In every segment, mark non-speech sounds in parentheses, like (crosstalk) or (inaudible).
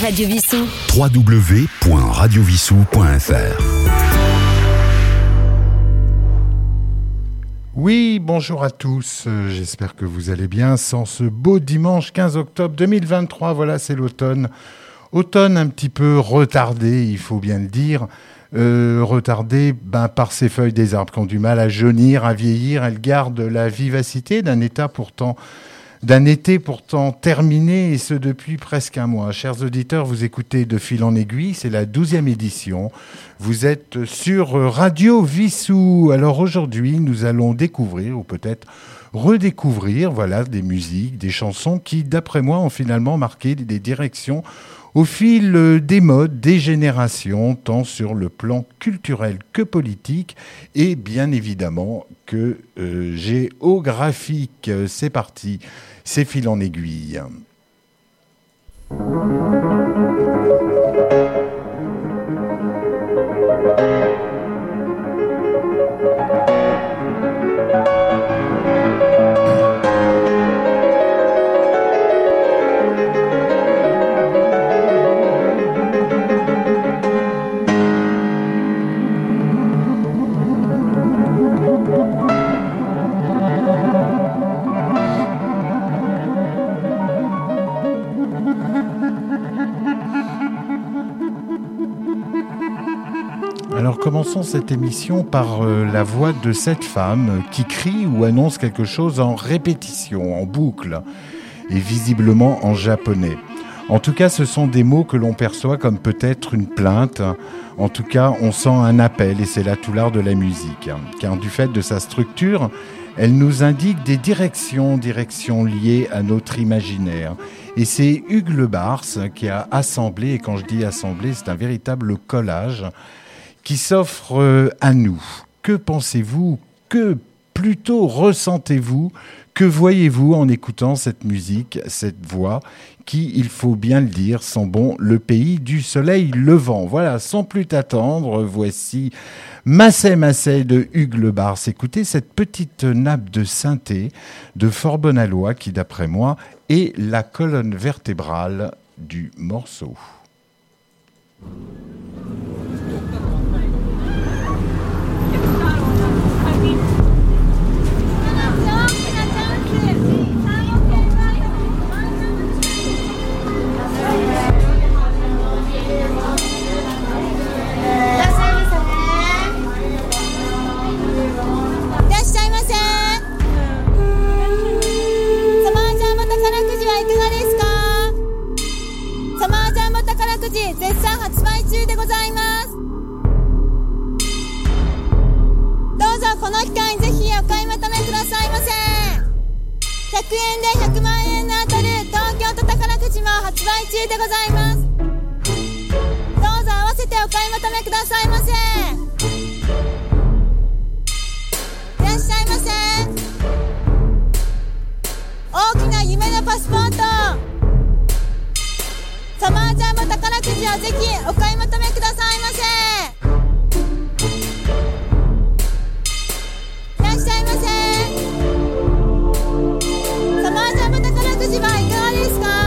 Radio Vissou. www.radiovissou.fr Oui, bonjour à tous. Euh, J'espère que vous allez bien. Sans ce beau dimanche 15 octobre 2023, voilà, c'est l'automne. Automne un petit peu retardé, il faut bien le dire. Euh, retardé ben, par ces feuilles des arbres qui ont du mal à jaunir, à vieillir. Elles gardent la vivacité d'un état pourtant d'un été pourtant terminé et ce depuis presque un mois. Chers auditeurs, vous écoutez De fil en aiguille, c'est la douzième édition. Vous êtes sur Radio Vissou. Alors aujourd'hui, nous allons découvrir ou peut-être redécouvrir voilà des musiques, des chansons qui d'après moi ont finalement marqué des directions au fil des modes, des générations, tant sur le plan culturel que politique et bien évidemment que euh, géographique. C'est parti, c'est fil en aiguille. Alors commençons cette émission par euh, la voix de cette femme qui crie ou annonce quelque chose en répétition, en boucle, et visiblement en japonais. En tout cas, ce sont des mots que l'on perçoit comme peut-être une plainte. En tout cas, on sent un appel et c'est là tout l'art de la musique. Car du fait de sa structure, elle nous indique des directions, directions liées à notre imaginaire. Et c'est Hugues Le Bars qui a assemblé, et quand je dis assemblé, c'est un véritable collage qui s'offre euh, à nous. Que pensez-vous? Que plutôt ressentez-vous? Que voyez-vous en écoutant cette musique, cette voix qui, il faut bien le dire, sent bon le pays du soleil levant? Voilà, sans plus attendre, voici Massé Massé de Hugues Le Bars. Écoutez cette petite nappe de synthé de Fort Bonalois qui, d'après moi, est la colonne vertébrale du morceau. 絶賛発売中でございます。どうぞこの機会にぜひお買い求めくださいませ。100円で100万円の当たる東京都宝くじも発売中でございます。どうぞ合わせてお買い求めくださいませ。いらっしゃいませ。大きな夢のパスポート。サマージャンボ宝くじをぜひお買い求めくださいませ。いらっしゃいませ。サマージャンボ宝くじはいかがですか？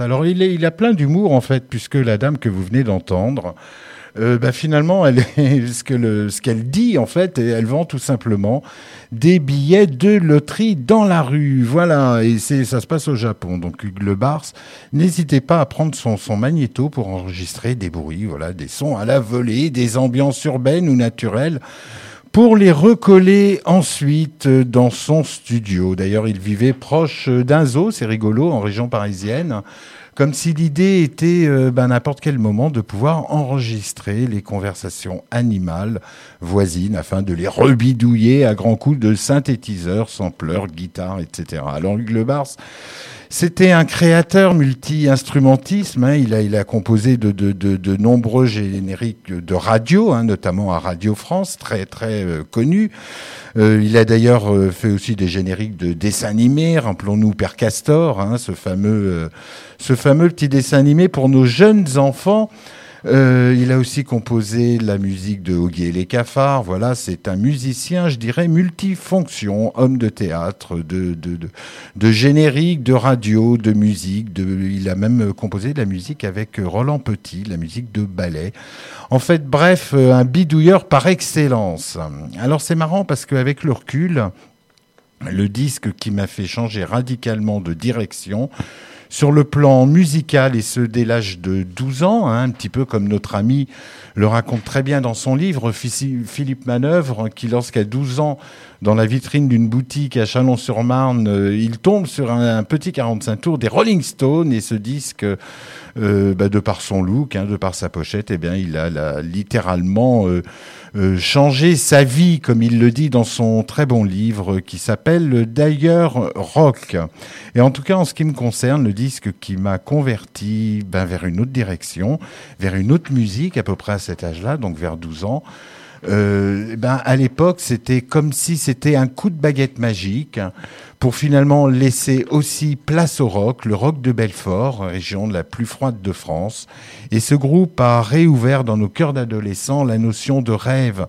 Alors, il, a plein d'humour, en fait, puisque la dame que vous venez d'entendre euh, bah, finalement, (laughs) ce que ce qu'elle dit en fait, elle vend tout simplement des billets de loterie dans la rue. Voilà, et ça se passe au Japon. Donc Hugues Le Bars, n'hésitez pas à prendre son, son magnéto pour enregistrer des bruits, voilà, des sons à la volée, des ambiances urbaines ou naturelles pour les recoller ensuite dans son studio. D'ailleurs, il vivait proche d'un zoo, c'est rigolo, en région parisienne comme si l'idée était euh, ben, n'importe quel moment de pouvoir enregistrer les conversations animales voisines afin de les rebidouiller à grands coups de synthétiseurs, sampleurs, guitares, etc. Alors Hugues Le Bars, c'était un créateur multi-instrumentisme. Hein. Il, a, composé de, de, nombreux génériques de radio, hein, notamment à Radio France, très très euh, connu. Euh, il a d'ailleurs euh, fait aussi des génériques de dessins animés. Rappelons-nous Père Castor, hein, fameux, ce fameux petit dessin animé pour nos jeunes enfants. Euh, il a aussi composé la musique de Oggy et les cafards. Voilà, c'est un musicien, je dirais, multifonction, homme de théâtre, de, de, de, générique, de radio, de musique. Il a même composé de la musique avec Roland Petit, la musique de ballet. En fait, bref, un bidouilleur par excellence. Alors c'est marrant parce qu'avec le recul, le disque qui m'a fait changer radicalement de direction, sur le plan musical, et ce dès l'âge de 12 ans, hein, un petit peu comme notre ami le raconte très bien dans son livre, Philippe Manœuvre, qui lorsqu'à 12 ans, dans la vitrine d'une boutique à Chalon-sur-Marne, euh, il tombe sur un, petit 45 tours des Rolling Stones et ce disque, euh, bah, de par son look, hein, de par sa pochette, eh bien, il a littéralement euh, changer sa vie, comme il le dit dans son très bon livre qui s'appelle D'ailleurs Rock. Et en tout cas, en ce qui me concerne, le disque qui m'a converti ben, vers une autre direction, vers une autre musique, à peu près à cet âge-là, donc vers 12 ans, euh, ben, à l'époque, c'était comme si c'était un coup de baguette magique pour finalement laisser aussi place au rock, le rock de Belfort, région la plus froide de France. Et ce groupe a réouvert dans nos cœurs d'adolescents la notion de rêve,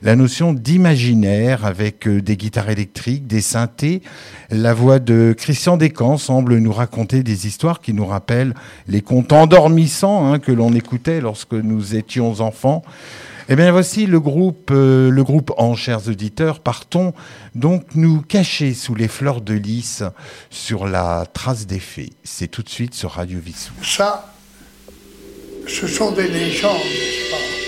la notion d'imaginaire avec euh, des guitares électriques, des synthés. La voix de Christian Descamps semble nous raconter des histoires qui nous rappellent les contes endormissants hein, que l'on écoutait lorsque nous étions enfants. Eh bien voici le groupe, euh, le groupe en chers auditeurs. Partons donc nous cacher sous les fleurs de lys sur la trace des fées. C'est tout de suite sur Radio Vissou. Ça, ce sont des légendes, n'est-ce pas?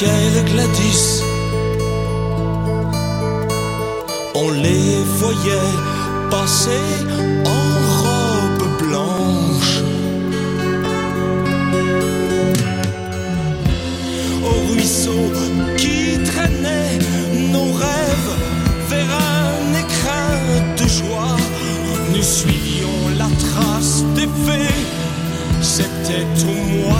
Gladys. On les voyait passer en robe blanche. Au ruisseau qui traînait nos rêves vers un écrin de joie, nous suivions la trace des fées. C'était au mois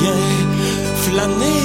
les voyait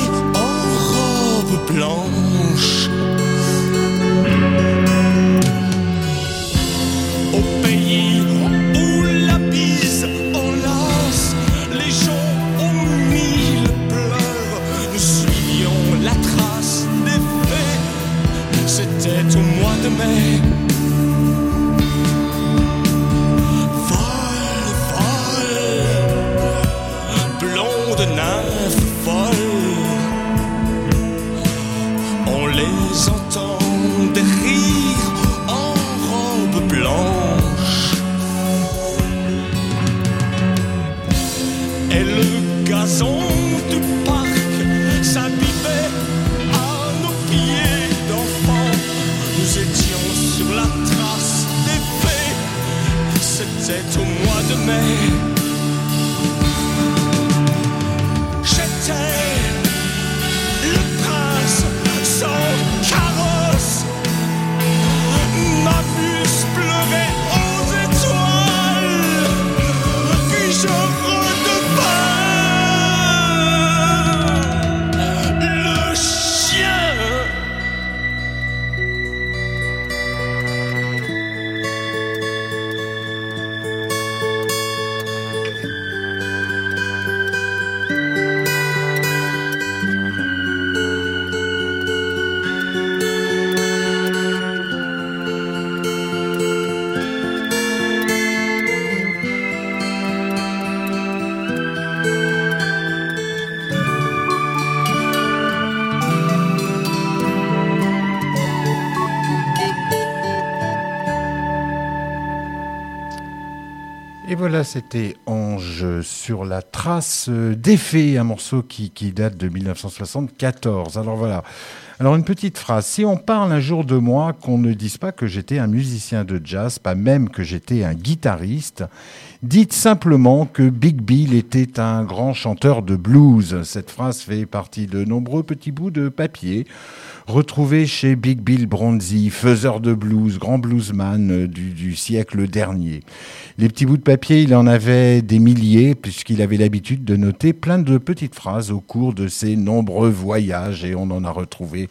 voilà, c'était Ange sur la trace d'effet, un morceau qui, qui date de 1974. Alors voilà. Alors une petite phrase. Si on parle un jour de moi, qu'on ne dise pas que j'étais un musicien de jazz, pas même que j'étais un guitariste, dites simplement que Big Bill était un grand chanteur de blues. Cette phrase fait partie de nombreux petits bouts de papier retrouvés chez Big Bill Bronzy, faiseur de blues, grand bluesman du, du siècle dernier. Les petits bouts de papier, il en avait des milliers, puisqu'il avait l'habitude de noter plein de petites phrases au cours de ses nombreux voyages, et on en a retrouvé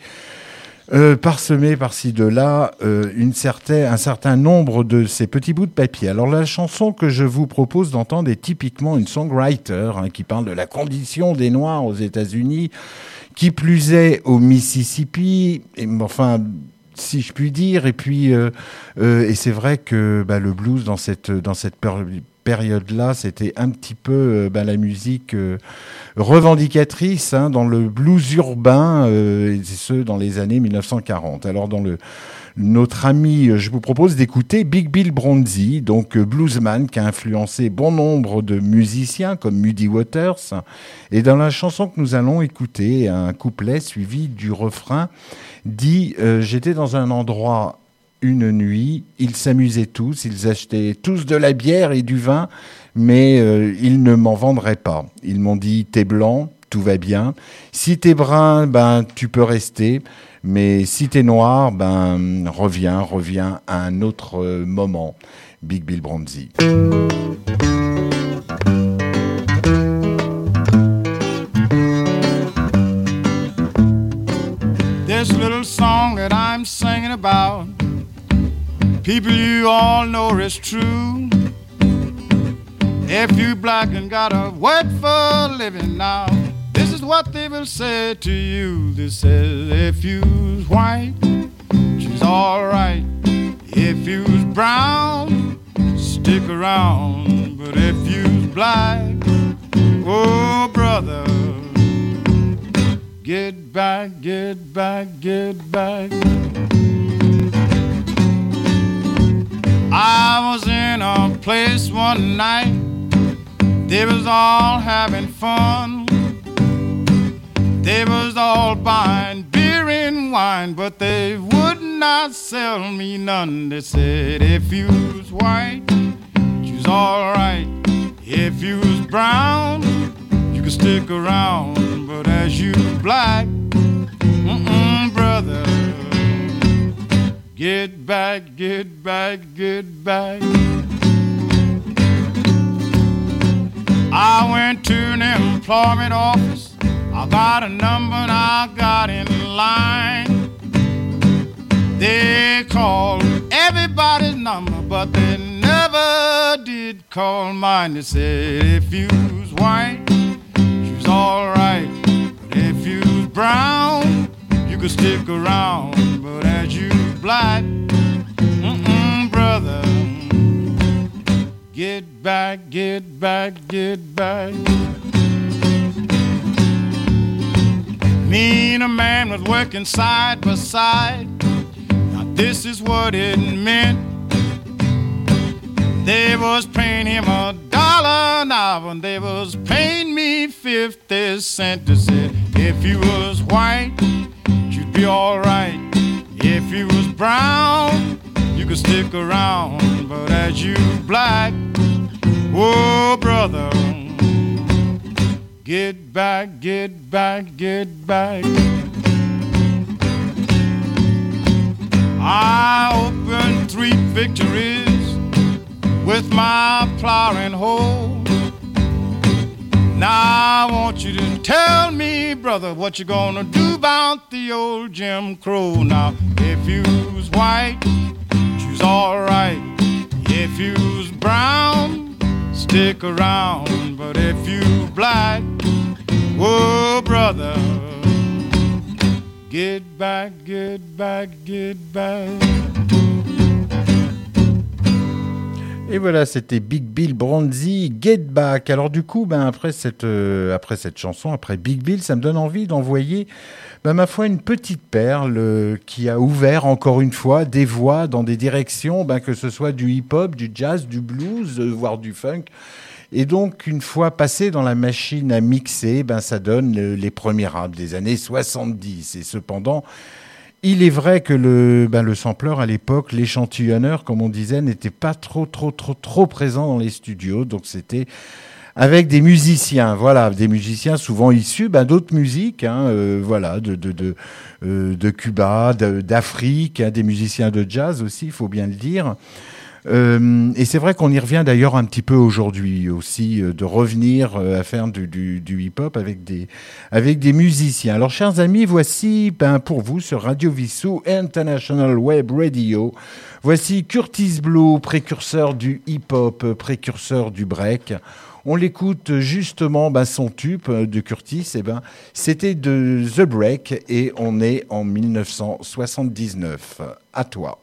euh, parsemé par-ci de là euh, une un certain nombre de ces petits bouts de papier. Alors la chanson que je vous propose d'entendre est typiquement une songwriter hein, qui parle de la condition des Noirs aux États-Unis, qui plus est au Mississippi. Et, enfin, si je puis dire. Et puis, euh, euh, et c'est vrai que bah, le blues dans cette dans cette période-là, c'était un petit peu euh, bah, la musique euh, revendicatrice hein, dans le blues urbain, euh, et ce dans les années 1940. Alors dans le notre ami, je vous propose d'écouter Big Bill Bronzy, donc bluesman qui a influencé bon nombre de musiciens comme Muddy Waters. Et dans la chanson que nous allons écouter, un couplet suivi du refrain dit J'étais dans un endroit une nuit, ils s'amusaient tous, ils achetaient tous de la bière et du vin, mais euh, ils ne m'en vendraient pas. Ils m'ont dit T'es blanc, tout va bien. Si t'es brun, ben tu peux rester. Mais si t'es noir, ben reviens, reviens à un autre euh, moment. Big Bill Bronzy. People you all know is true. If you black and got a work for a living now, this is what they will say to you. They say, if you's white, she's alright. If you's brown, stick around. But if you's black, oh brother, Get back, get back, get back. I was in a place one night, they was all having fun. They was all buying beer and wine, but they would not sell me none. They said, if you was white, you's alright. If you was brown, you could stick around. But as you black, mm-mm, brother, Get back, get back, get back. I went to an employment office. I got a number and I got in line. They called everybody's number, but they never did call mine. They said, if you's white, she's alright. But if you's brown, you could stick around. But as you black, mm-mm, brother, get back, get back, get back. Me and a man was working side by side. Now this is what it meant. They was paying him a dollar an hour, and they was paying me fifty cents. They said, if you was white, you'd be alright. If you was brown, you could stick around. But as you black, oh brother. Get back, get back, get back. I opened three victories with my plow and hoe. Now I want you to tell me, brother, what you gonna do about the old Jim Crow. Now, if you was white, you's alright. If you was brown, stick around. But if you black, whoa, brother, get back, get back, get back. Et voilà, c'était Big Bill Bronzy, Get Back. Alors du coup, ben, après, cette, euh, après cette chanson, après Big Bill, ça me donne envie d'envoyer, ben, ma foi, une petite perle euh, qui a ouvert encore une fois des voies dans des directions, ben, que ce soit du hip-hop, du jazz, du blues, euh, voire du funk. Et donc, une fois passé dans la machine à mixer, ben, ça donne les premiers rap des années 70. Et cependant, il est vrai que le, ben, le sampleur à l'époque, l'échantillonneur, comme on disait, n'était pas trop, trop, trop, trop présent dans les studios. Donc c'était avec des musiciens, voilà, des musiciens souvent issus ben, d'autres musiques, hein, euh, voilà, de, de, de, euh, Cuba, d'Afrique, hein, des musiciens de jazz aussi, il faut bien le dire. Euh, et c'est vrai qu'on y revient d'ailleurs un petit peu aujourd'hui aussi, euh, de revenir euh, à faire du, hip-hop avec des, avec des musiciens. Alors, chers amis, voici ben, pour vous sur Radio Vissou International Web Radio. Voici Curtis Blue, précurseur du hip-hop, précurseur du break. On l'écoute justement, ben, son tube de Curtis, ben, c'était de The Break et on est en 1979. À toi.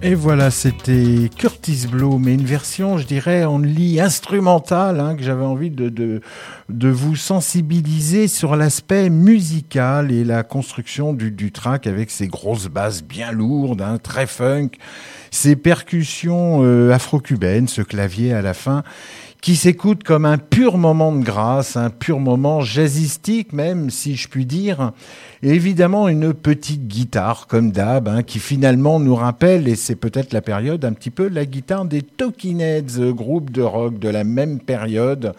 Et voilà, c'était Curtis Blow, mais une version, je dirais, en lit instrumentale, hein, que j'avais envie de, de, de, vous sensibiliser sur l'aspect musical et la construction du, du track avec ses grosses basses bien lourdes, hein, très funk, ses percussions euh, afro-cubaines, ce clavier à la fin qui s'écoute comme un pur moment de grâce, un pur moment jazzistique même, si je puis dire. Et évidemment, une petite guitare, comme d'hab, hein, qui finalement nous rappelle, et c'est peut-être la période, un petit peu la guitare des Talking groupe de rock de la même période.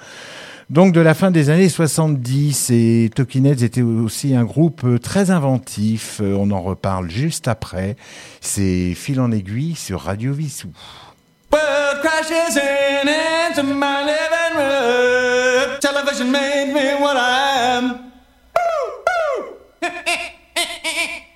Donc de la fin des années 70, et Talking Heads était aussi un groupe très inventif, on en reparle juste après. C'est Fil en aiguille sur Radio Vissou. World crashes in into my living room. Television made me what I am. (laughs)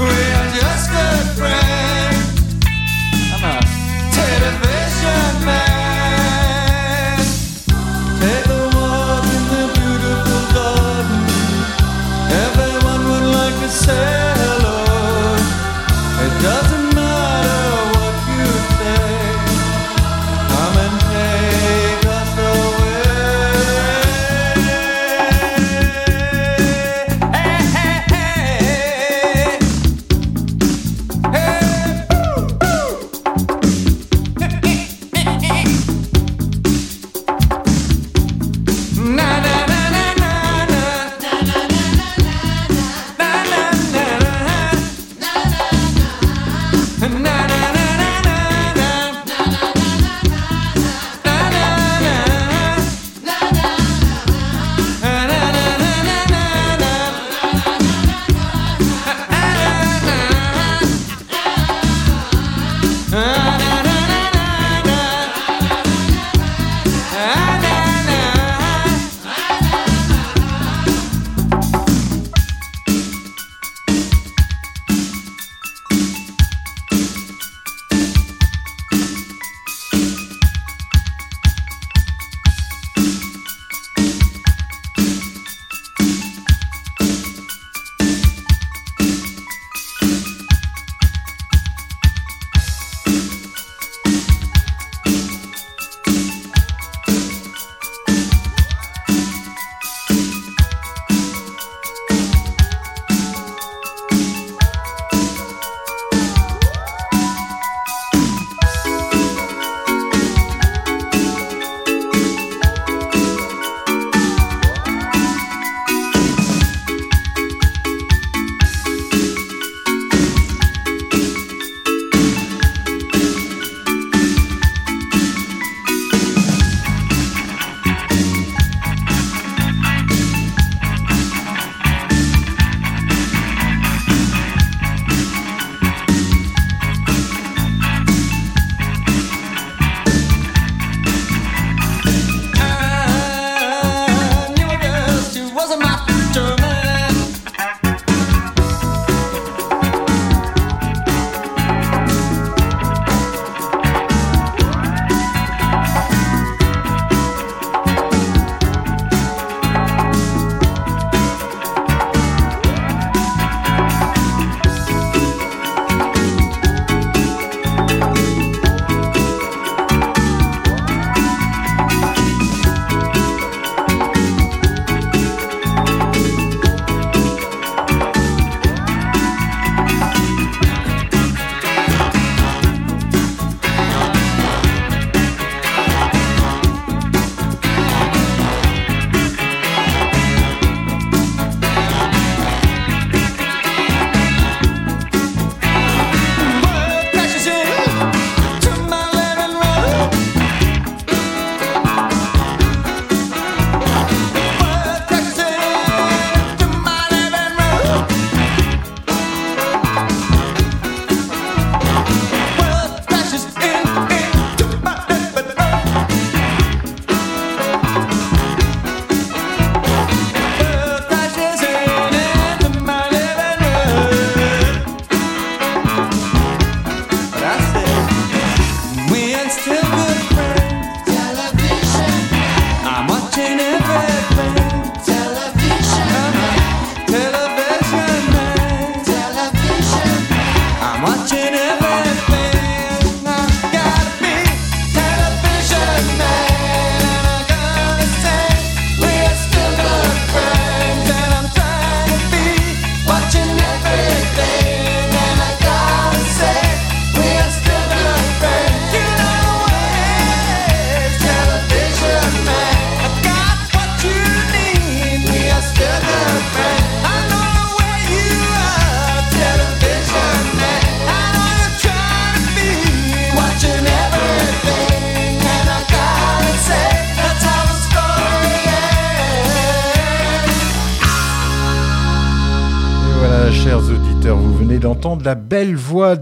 We are just good friends.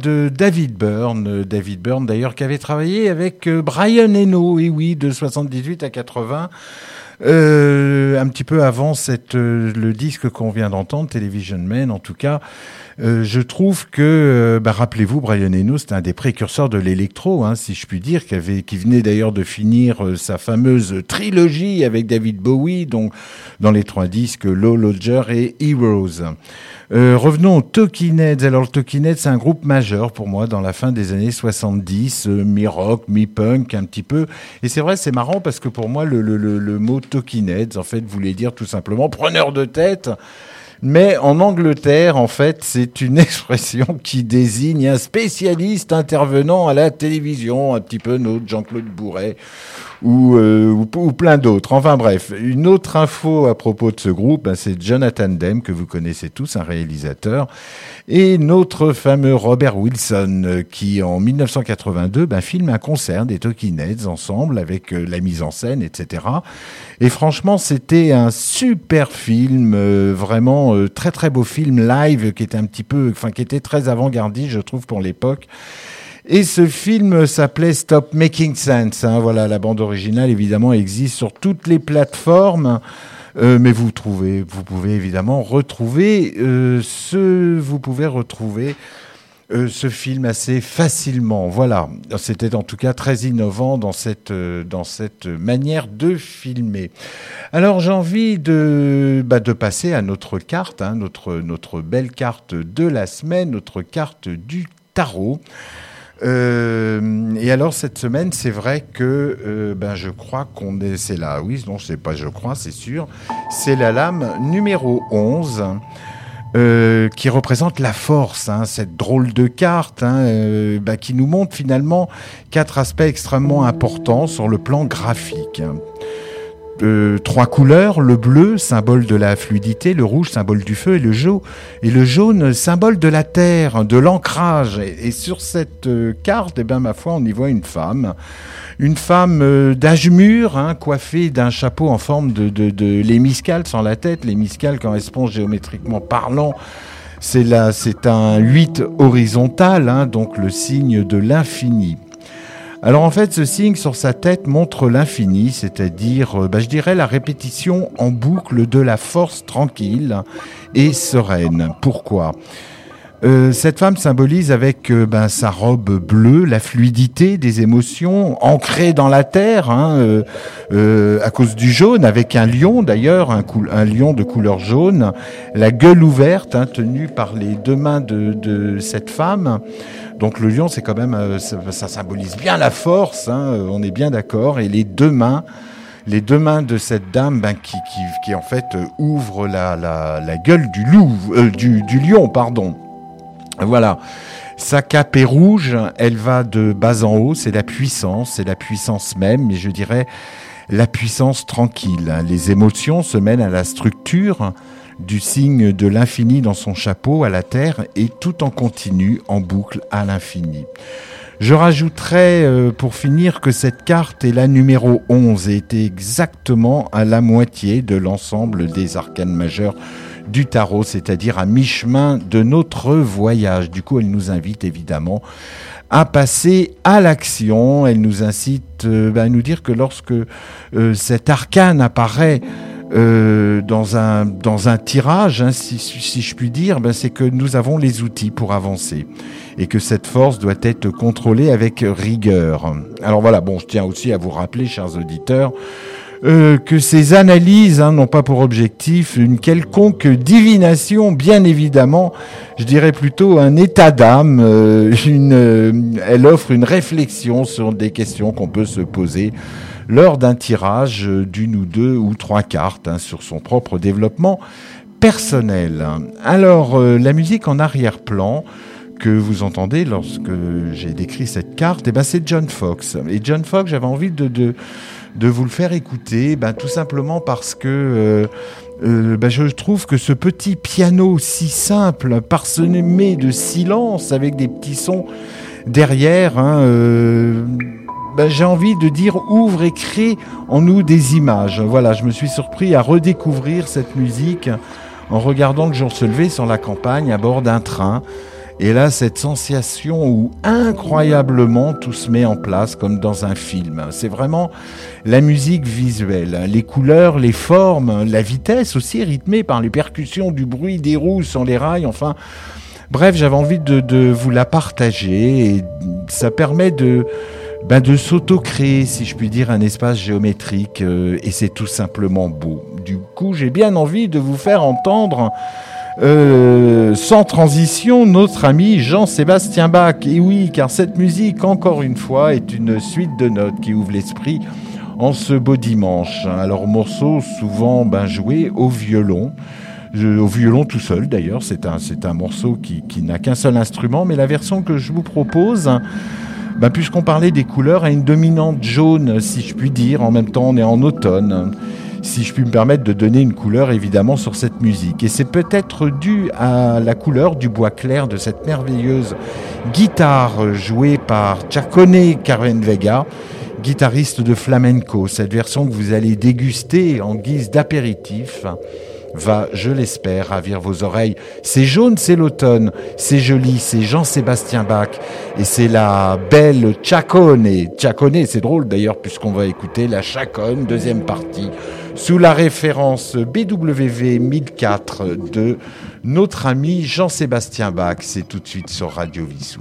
De David Byrne. David Byrne, d'ailleurs, qui avait travaillé avec euh, Brian Eno, et oui, de 78 à 80. Euh, un petit peu avant cette, euh, le disque qu'on vient d'entendre, Television Man, en tout cas, euh, je trouve que, euh, bah, rappelez-vous, Brian Eno, c'était un des précurseurs de l'électro, hein, si je puis dire, qui, avait, qui venait d'ailleurs de finir euh, sa fameuse trilogie avec David Bowie, donc dans les trois disques Low Lodger et Heroes. Euh, revenons aux Talking. Alors, le Talking c'est un groupe majeur pour moi dans la fin des années 70, euh, mi-rock, mi-punk, un petit peu. Et c'est vrai, c'est marrant parce que pour moi, le, le, le, le mot Talking en fait, voulait dire tout simplement preneur de tête. Mais en Angleterre, en fait, c'est une (laughs) expression qui désigne un spécialiste intervenant à la télévision, un petit peu notre Jean-Claude Bourret ou, euh, ou, plein d'autres. Enfin bref, une autre info à propos de ce groupe, ben, c'est Jonathan Demme, que vous connaissez tous, un réalisateur, et notre fameux Robert Wilson, euh, qui en 1982 ben, filme un concert des Talking Heads ensemble, avec euh, la mise en scène, etc. Et franchement, c'était un super film, euh, vraiment euh, très très beau film live, qui était un petit peu, enfin qui était très avant-gardiste, je trouve, pour l'époque. Et ce film s'appelait Stop Making Sense. Hein. Voilà, la bande originale évidemment existe sur toutes les plateformes. Euh, mais vous trouvez, vous pouvez évidemment retrouver euh, ce, vous pouvez retrouver euh, ce film assez facilement. Voilà, c'était en tout cas très innovant dans cette dans cette manière de filmer. Alors j'ai envie de bah, de passer à notre carte, hein, notre notre belle carte de la semaine, notre carte du tarot. Euh, et alors cette semaine, c'est vrai que euh, ben je crois qu'on est, c'est là, oui, non, c'est pas, je crois, c'est sûr, c'est la lame numéro 11. Euh, qui représente la force, hein, cette drôle de carte, hein, euh, bah, qui nous montre finalement quatre aspects extrêmement importants sur le plan graphique. Euh, trois couleurs, le bleu, symbole de la fluidité, le rouge, symbole du feu, et le jaune, et le jaune, symbole de la terre, de l'ancrage. Et, sur cette euh, carte, eh ben, ma foi, on y voit une femme, une femme euh, d'âge mûr, hein, coiffée d'un chapeau en forme de, l'hémiscale sans la tête. L'hémiscale correspond géométriquement parlant c'est un 8 horizontal, hein, donc le signe de l'infini. Alors en fait, ce signe sur sa tête montre l'infini, c'est-à-dire, bah, je dirais, la répétition en boucle de la force tranquille et sereine. Pourquoi? Euh, cette femme symbolise avec euh, ben, sa robe bleue la fluidité des émotions ancrées dans la terre, hein, euh, euh, à cause du jaune, avec un lion d'ailleurs, un, un, lion de couleur jaune, la gueule ouverte, hein, tenue par les deux mains de, de cette femme. Donc le lion, c'est quand même, euh, ça, symbolise bien la force, hein, on est bien d'accord, et les deux mains les deux mains de cette dame ben, qui, qui, qui, en fait euh, ouvre la, la, la gueule du euh, du, du lion, pardon. Voilà. Sa cape est rouge, elle va de bas en haut, c'est la puissance, c'est la puissance même, mais je dirais la puissance tranquille. Les émotions se mènent à la structure du signe de l'infini dans son chapeau à la terre et tout en continu, en boucle à l'infini. Je rajouterai euh, pour finir que cette carte est la numéro 11 et était exactement à la moitié de l'ensemble des arcanes majeures du tarot, c'est-à-dire à, mi-chemin de notre voyage. Du coup, elle nous invite évidemment à passer à l'action. Elle nous incite euh, à nous dire que lorsque euh, cet arcane apparaît euh, dans, un, dans un tirage, hein, si, si, je puis dire, ben, c'est que nous avons les outils pour avancer et que cette force doit être contrôlée avec rigueur. Alors voilà, bon, je tiens aussi à vous rappeler, chers auditeurs, euh, que ces analyses hein, n'ont pas pour objectif une quelconque divination, bien évidemment, je dirais plutôt un état d'âme. Euh, euh, elle offre une réflexion sur des questions qu'on peut se poser lors d'un tirage d'une ou deux ou trois cartes hein, sur son propre développement personnel. Alors, euh, la musique en arrière-plan que vous entendez lorsque j'ai décrit cette carte, eh ben c'est John Fox. Et John Fox, j'avais envie de, vous le faire écouter, ben, tout simplement parce que euh, euh, ben, je trouve que ce petit piano si simple, parsemé de silence avec des petits sons derrière, hein, ben, j'ai envie de dire ouvre et crée en nous des images. Voilà, je me suis surpris à redécouvrir cette musique en regardant le jour se lever sur la campagne à bord d'un train. Et là, cette sensation où incroyablement tout se met en place comme dans un film. C'est vraiment la musique visuelle, les couleurs, les formes, la vitesse aussi rythmée par les percussions du bruit des roues sur les rails. Enfin, bref, j'avais envie de, vous la partager et ça permet de, ben de s'auto-créer, si je puis dire, un espace géométrique euh, et c'est tout simplement beau. Du coup, j'ai bien envie de vous faire entendre euh, sans transition, notre ami Jean-Sébastien Bach. Et oui, car cette musique, encore une fois, est une suite de notes qui ouvre l'esprit en ce beau dimanche. Alors, morceau souvent ben, joué au violon. au violon tout seul d'ailleurs, c'est un, un morceau qui, qui n'a qu'un seul instrument, mais la version que je vous propose, ben, puisqu'on parlait des couleurs, a une dominante jaune, si je puis dire, en même temps on est en automne si je puis me permettre de donner une couleur évidemment sur cette musique. Et c'est peut-être dû à la couleur du bois clair de cette merveilleuse guitare jouée par Chacone Carmen Vega, guitariste de flamenco. Cette version que vous allez déguster en guise d'apéritif va, je l'espère, ravir vos oreilles. C'est jaune, c'est l'automne, c'est joli, c'est Jean-Sébastien Bach et c'est la belle Chacone. Chacone, c'est drôle d'ailleurs puisqu'on va écouter la Chacone, deuxième partie, sous la référence BWV 1004 de notre ami Jean-Sébastien Bach. C'est tout de suite sur Radio Vissou.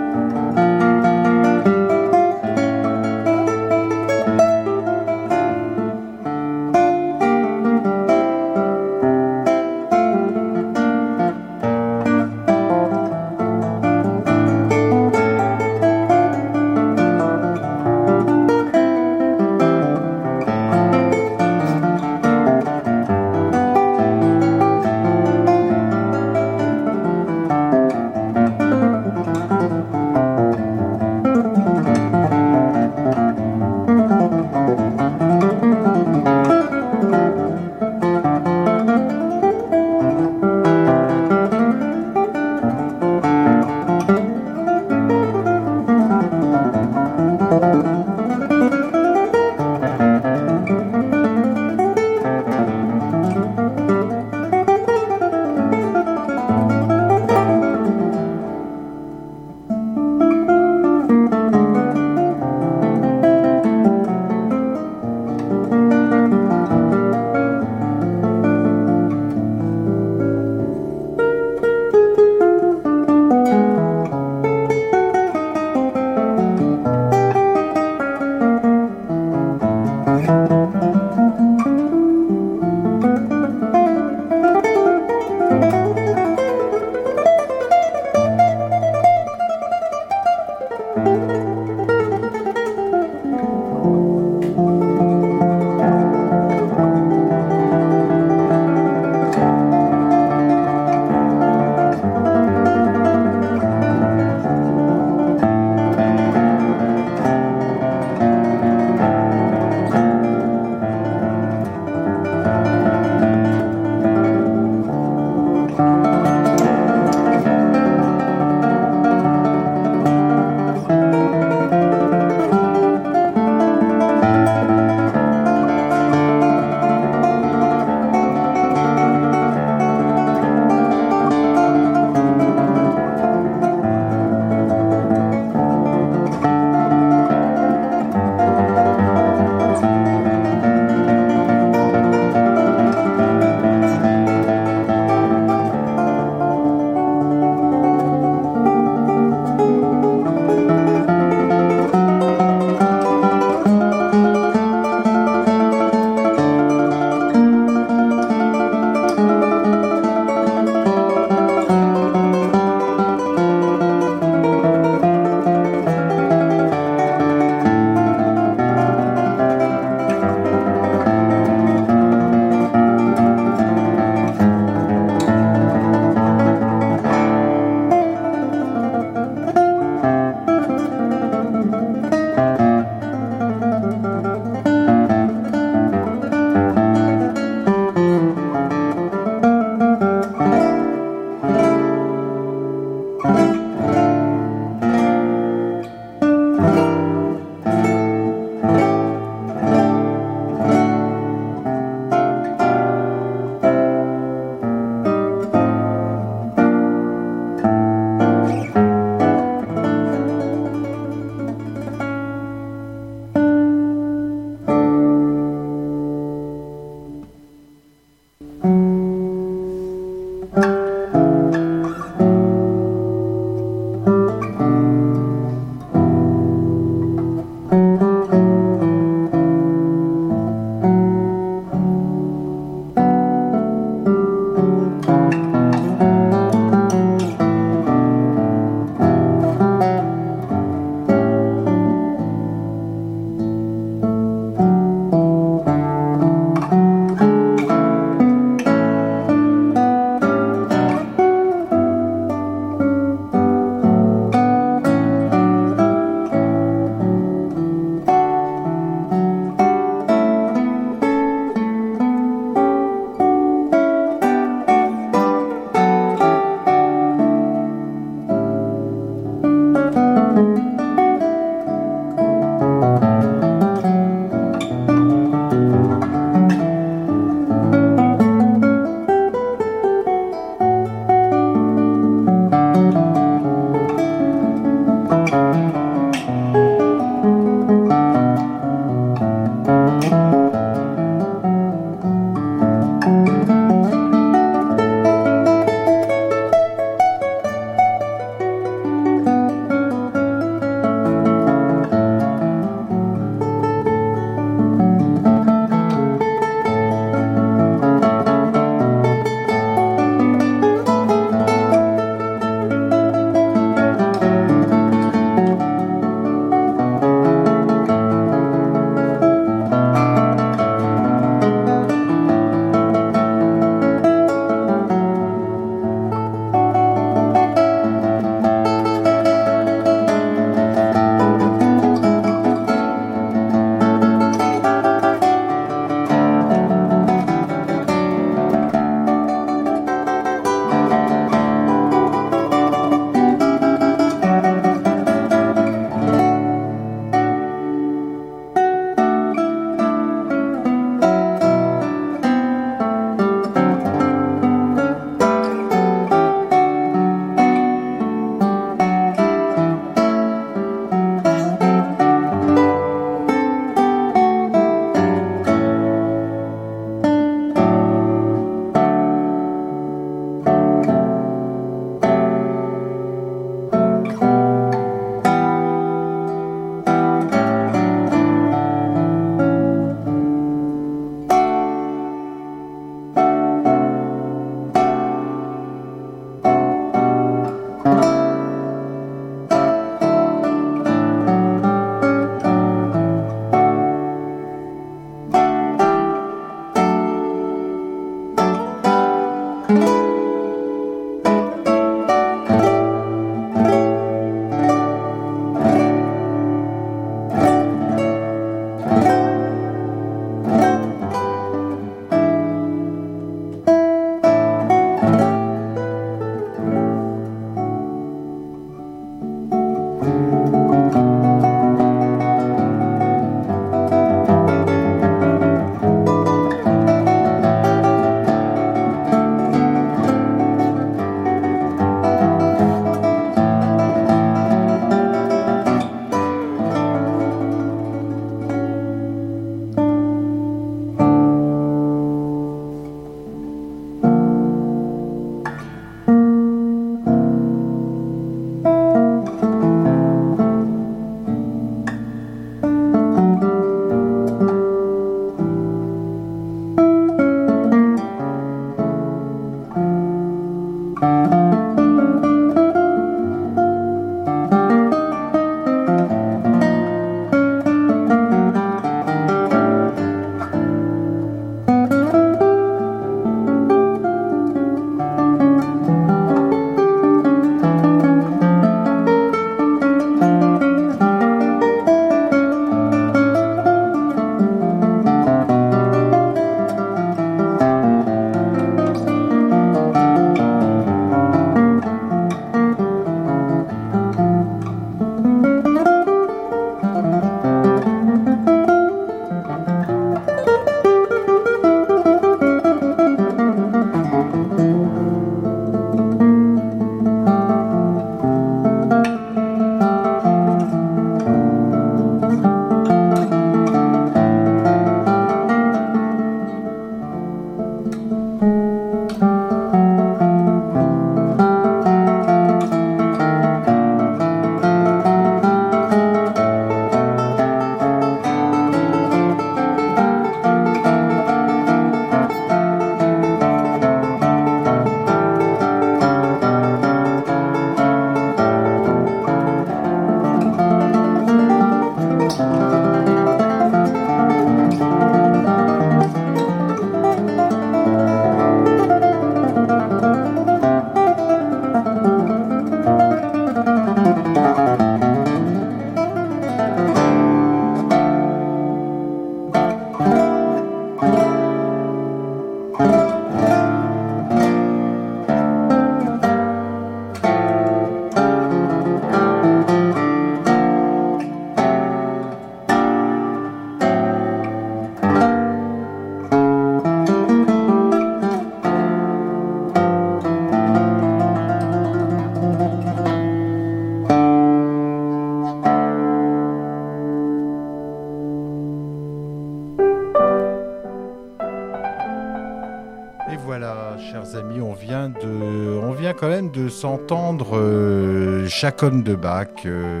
Quand même de s'entendre euh, de Bach, euh,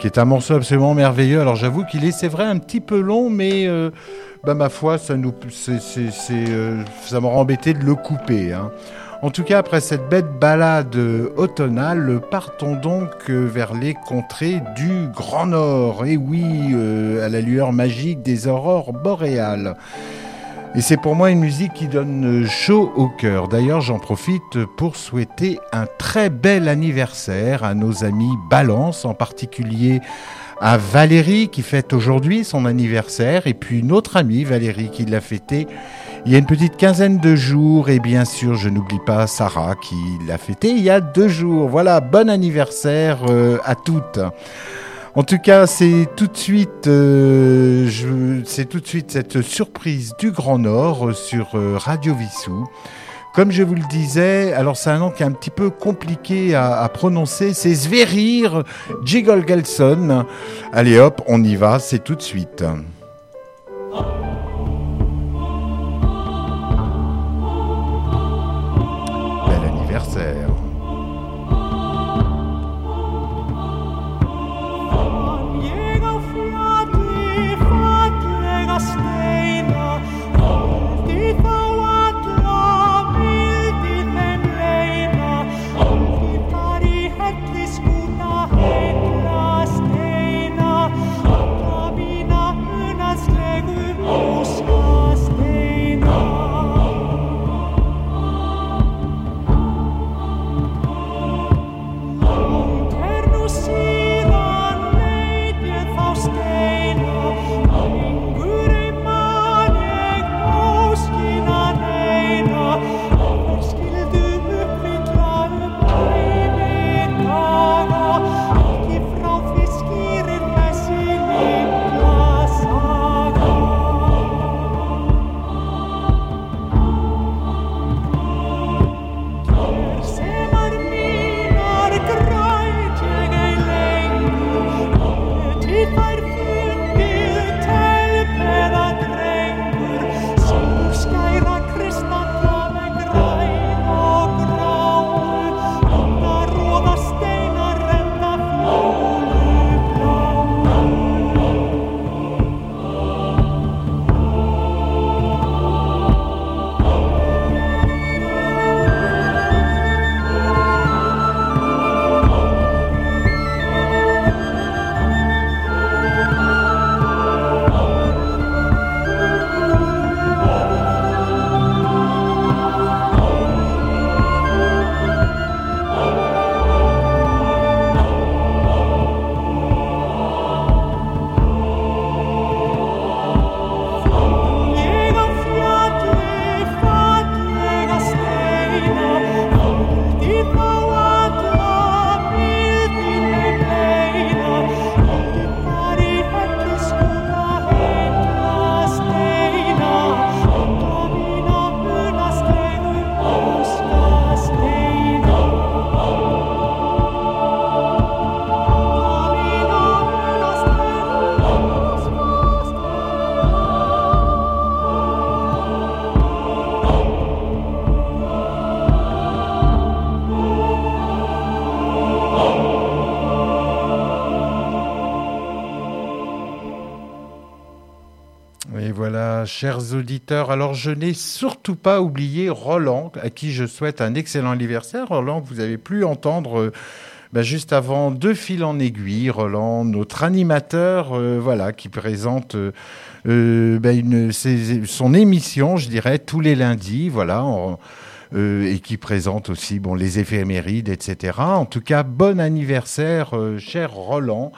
qui est un morceau absolument merveilleux. Alors j'avoue qu'il est, c'est vrai, un petit peu long, mais euh, bah, ma foi, ça nous, euh, ça embêté de le couper. hein. En tout cas, après cette bête balade automnale, partons donc vers les contrées du Grand Nord. Et oui, à la lueur magique des aurores boréales. Et c'est pour moi une musique qui donne chaud au cœur. D'ailleurs, j'en profite pour souhaiter un très bel anniversaire à nos amis Balance, en particulier à Valérie qui fête aujourd'hui son anniversaire, et puis une autre amie, Valérie, qui l'a fêté il y a une petite quinzaine de jours. Et bien sûr, je n'oublie pas Sarah qui l'a fêté il y a deux jours. Voilà, bon anniversaire euh, à toutes. En tout cas, c'est tout de suite, euh, c'est tout de suite cette surprise du Grand Nord sur euh, Radio Vissou. Comme je vous le disais, alors c'est un nom qui est un petit peu compliqué à, prononcer, c'est Sverrir Gelson. Allez hop, on y va, c'est tout de suite. Chers auditeurs, alors je n'ai surtout pas oublié Roland, à qui je souhaite un excellent anniversaire. Roland, vous avez pu entendre euh, bah, juste avant deux fils en aiguille. Roland, notre animateur, euh, voilà, qui présente euh, bah, son émission, je dirais, tous les lundis, voilà. en- et qui présente aussi bon, les éphémérides, etc. En tout cas, bon anniversaire, cher Roland.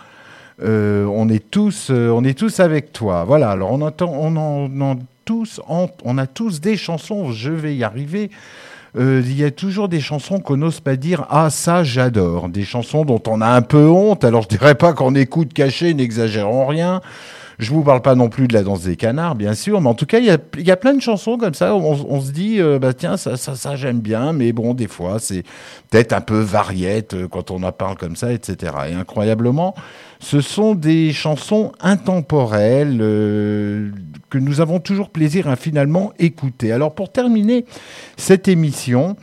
Euh, on est tous, euh, on est tous avec toi. Voilà. Alors on entend, on en, a tous des chansons. Je vais y arriver. Euh, Il y a toujours des chansons qu'on n'ose pas dire. Ah ça, j'adore. Des chansons dont on a un peu honte. Alors je dirais pas qu'en écoute caché, n'exagérons rien. Je vous parle pas non plus de la danse des canards, bien sûr, mais en tout cas, il y a, plein de chansons comme ça. on se dit, euh, bah tiens, ça, ça, ça j'aime bien, mais bon, des fois, c'est peut-être un peu variette euh, quand on en parle comme ça, etc. Et incroyablement, ce sont des chansons intemporelles euh, que nous avons toujours plaisir à finalement écouter. Alors pour terminer cette émission,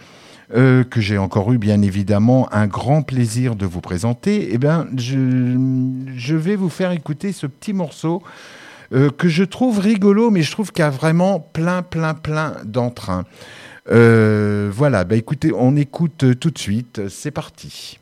euh, que j'ai encore eu bien évidemment un grand plaisir de vous présenter, eh ben, je, vais vous faire écouter ce petit morceau euh, que je trouve rigolo, mais je trouve qu'il y a vraiment plein, plein, plein d'entrain. Euh, voilà, bah écoutez, on écoute tout de suite, c'est parti.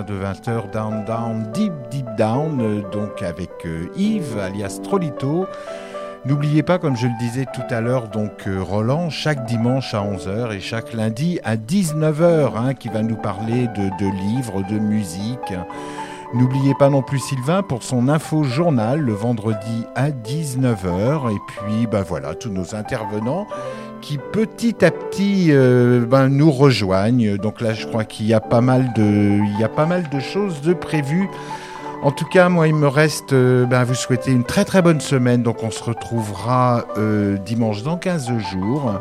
De 20h, Down Down, Deep Deep Down, euh, donc avec euh, Yves alias Trolito. N'oubliez pas, comme je le disais tout à l'heure, donc euh, Roland, chaque dimanche à 11h et chaque lundi à 19h, hein, qui va nous parler de, de livres, de musique. N'oubliez pas non plus Sylvain pour son info journal le vendredi à 19h. Et puis, ben voilà, tous nos intervenants qui petit à petit euh, ben, nous rejoignent. Donc là, je crois qu'il y a pas mal de, pas mal de choses de prévues. En tout cas, moi, il me reste euh, ben, vous souhaiter une très très bonne semaine. Donc on se retrouvera euh, dimanche dans 15 jours.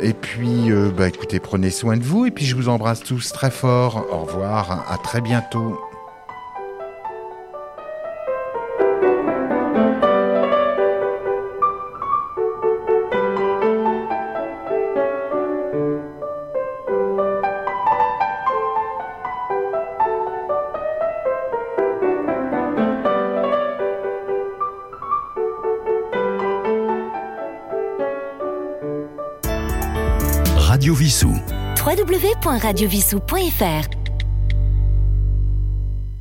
Et puis, ben, écoutez, prenez soin de vous. Et puis, je vous embrasse tous très fort. Au revoir. À très bientôt. www.radiovissou.fr